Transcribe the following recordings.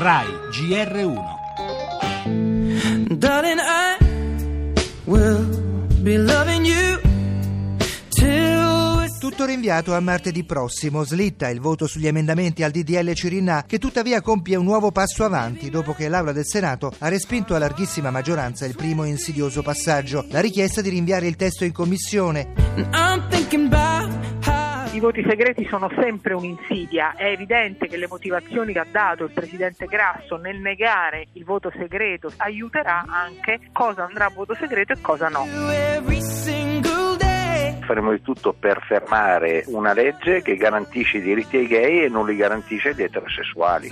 RAI GR1 Darling, I will be loving you Tutto rinviato a martedì prossimo. Slitta il voto sugli emendamenti al DDL Cirinna, che tuttavia compie un nuovo passo avanti dopo che l'Aula del Senato ha respinto a larghissima maggioranza il primo insidioso passaggio, la richiesta di rinviare il testo in commissione. I voti segreti sono sempre un'insidia, è evidente che le motivazioni che ha dato il Presidente Grasso nel negare il voto segreto aiuterà anche cosa andrà a voto segreto e cosa no. faremo di tutto per fermare una legge che garantisce i diritti ai gay e non li garantisce agli eterosessuali.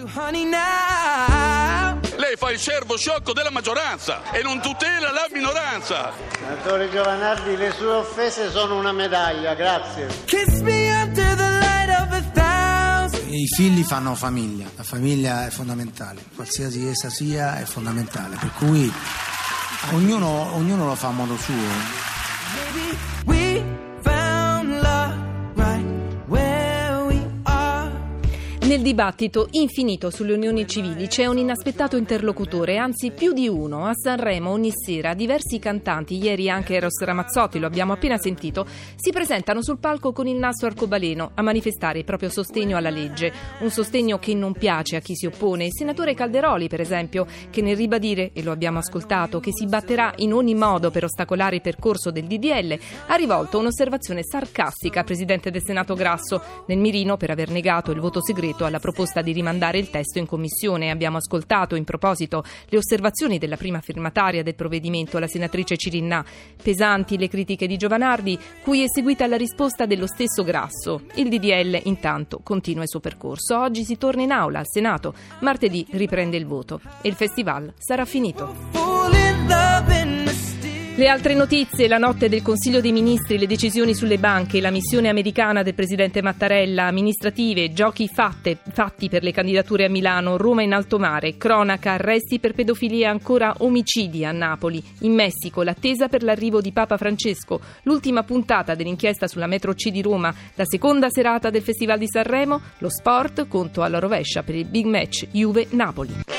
Lei fa il servo sciocco della maggioranza e non tutela la minoranza. Senatore Giovanardi, le sue offese sono una medaglia, grazie. Figli fanno famiglia, la famiglia è fondamentale, qualsiasi essa sia è fondamentale, per cui ognuno, ognuno lo fa a modo suo. Nel dibattito infinito sulle unioni civili c'è un inaspettato interlocutore, anzi più di uno. A Sanremo ogni sera diversi cantanti, ieri anche Eros Ramazzotti, lo abbiamo appena sentito, si presentano sul palco con il naso arcobaleno a manifestare il proprio sostegno alla legge. Un sostegno che non piace a chi si oppone. Il senatore Calderoli, per esempio, che nel ribadire, e lo abbiamo ascoltato, che si batterà in ogni modo per ostacolare il percorso del DDL, ha rivolto un'osservazione sarcastica al presidente del Senato Grasso, nel mirino per aver negato il voto segreto alla proposta di rimandare il testo in commissione. Abbiamo ascoltato in proposito le osservazioni della prima firmataria del provvedimento, la senatrice Cirinna. Pesanti le critiche di Giovanardi, cui è seguita la risposta dello stesso Grasso. Il DDL intanto continua il suo percorso. Oggi si torna in aula al Senato, martedì riprende il voto e il festival sarà finito. Le altre notizie, la notte del Consiglio dei Ministri, le decisioni sulle banche, la missione americana del Presidente Mattarella, amministrative, giochi fatte, fatti per le candidature a Milano, Roma in alto mare, cronaca, arresti per pedofilia e ancora omicidi a Napoli. In Messico l'attesa per l'arrivo di Papa Francesco, l'ultima puntata dell'inchiesta sulla metro C di Roma, la seconda serata del Festival di Sanremo, lo sport, conto alla rovescia per il big match Juve-Napoli.